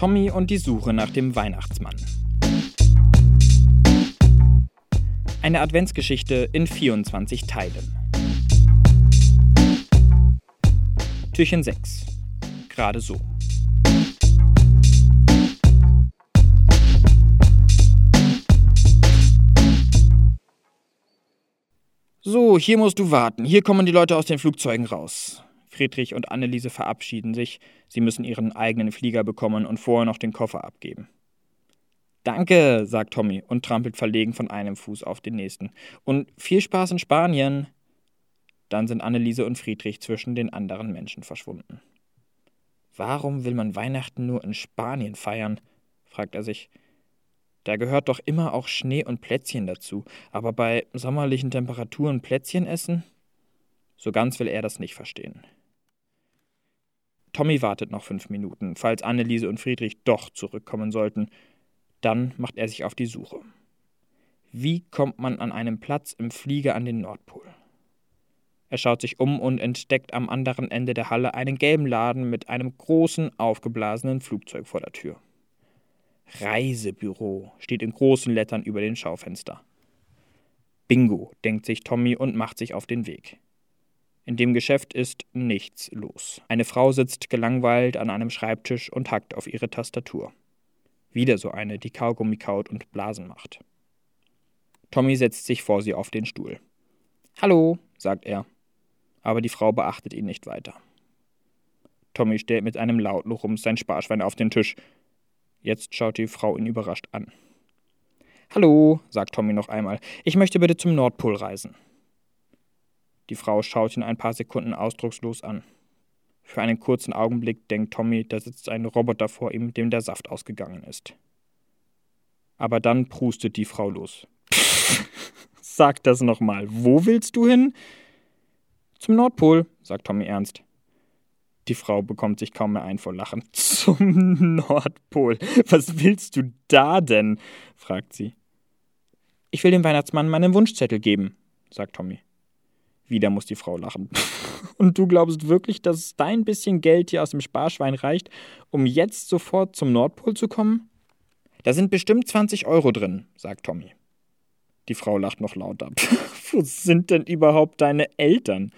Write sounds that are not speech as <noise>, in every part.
Tommy und die Suche nach dem Weihnachtsmann. Eine Adventsgeschichte in 24 Teilen. Türchen 6. Gerade so. So, hier musst du warten. Hier kommen die Leute aus den Flugzeugen raus. Friedrich und Anneliese verabschieden sich. Sie müssen ihren eigenen Flieger bekommen und vorher noch den Koffer abgeben. Danke, sagt Tommy und trampelt verlegen von einem Fuß auf den nächsten. Und viel Spaß in Spanien. Dann sind Anneliese und Friedrich zwischen den anderen Menschen verschwunden. Warum will man Weihnachten nur in Spanien feiern? fragt er sich. Da gehört doch immer auch Schnee und Plätzchen dazu. Aber bei sommerlichen Temperaturen Plätzchen essen? So ganz will er das nicht verstehen. Tommy wartet noch fünf Minuten, falls Anneliese und Friedrich doch zurückkommen sollten. Dann macht er sich auf die Suche. Wie kommt man an einem Platz im Flieger an den Nordpol? Er schaut sich um und entdeckt am anderen Ende der Halle einen gelben Laden mit einem großen, aufgeblasenen Flugzeug vor der Tür. Reisebüro steht in großen Lettern über den Schaufenster. Bingo, denkt sich Tommy und macht sich auf den Weg. In dem Geschäft ist nichts los. Eine Frau sitzt gelangweilt an einem Schreibtisch und hackt auf ihre Tastatur. Wieder so eine, die Kaugummi kaut und Blasen macht. Tommy setzt sich vor sie auf den Stuhl. Hallo, sagt er. Aber die Frau beachtet ihn nicht weiter. Tommy stellt mit einem lauten Rums sein Sparschwein auf den Tisch. Jetzt schaut die Frau ihn überrascht an. Hallo, sagt Tommy noch einmal. Ich möchte bitte zum Nordpol reisen. Die Frau schaut ihn ein paar Sekunden ausdruckslos an. Für einen kurzen Augenblick denkt Tommy, da sitzt ein Roboter vor ihm, dem der Saft ausgegangen ist. Aber dann prustet die Frau los. <laughs> Sag das nochmal. Wo willst du hin? Zum Nordpol, sagt Tommy ernst. Die Frau bekommt sich kaum mehr ein vor Lachen. <laughs> Zum Nordpol. Was willst du da denn? fragt sie. Ich will dem Weihnachtsmann meinen Wunschzettel geben, sagt Tommy. Wieder muss die Frau lachen. <laughs> Und du glaubst wirklich, dass dein bisschen Geld hier aus dem Sparschwein reicht, um jetzt sofort zum Nordpol zu kommen? Da sind bestimmt 20 Euro drin, sagt Tommy. Die Frau lacht noch lauter. <laughs> Wo sind denn überhaupt deine Eltern?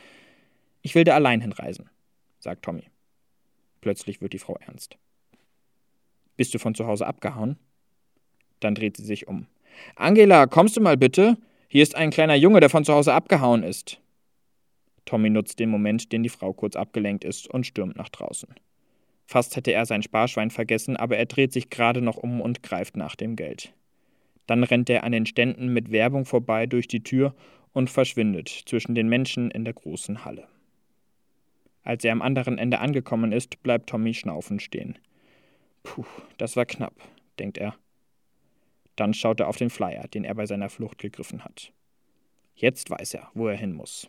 Ich will da allein hinreisen, sagt Tommy. Plötzlich wird die Frau ernst. Bist du von zu Hause abgehauen? Dann dreht sie sich um. Angela, kommst du mal bitte? Hier ist ein kleiner Junge, der von zu Hause abgehauen ist. Tommy nutzt den Moment, den die Frau kurz abgelenkt ist, und stürmt nach draußen. Fast hätte er sein Sparschwein vergessen, aber er dreht sich gerade noch um und greift nach dem Geld. Dann rennt er an den Ständen mit Werbung vorbei durch die Tür und verschwindet zwischen den Menschen in der großen Halle. Als er am anderen Ende angekommen ist, bleibt Tommy schnaufend stehen. Puh, das war knapp, denkt er. Dann schaut er auf den Flyer, den er bei seiner Flucht gegriffen hat. Jetzt weiß er, wo er hin muss.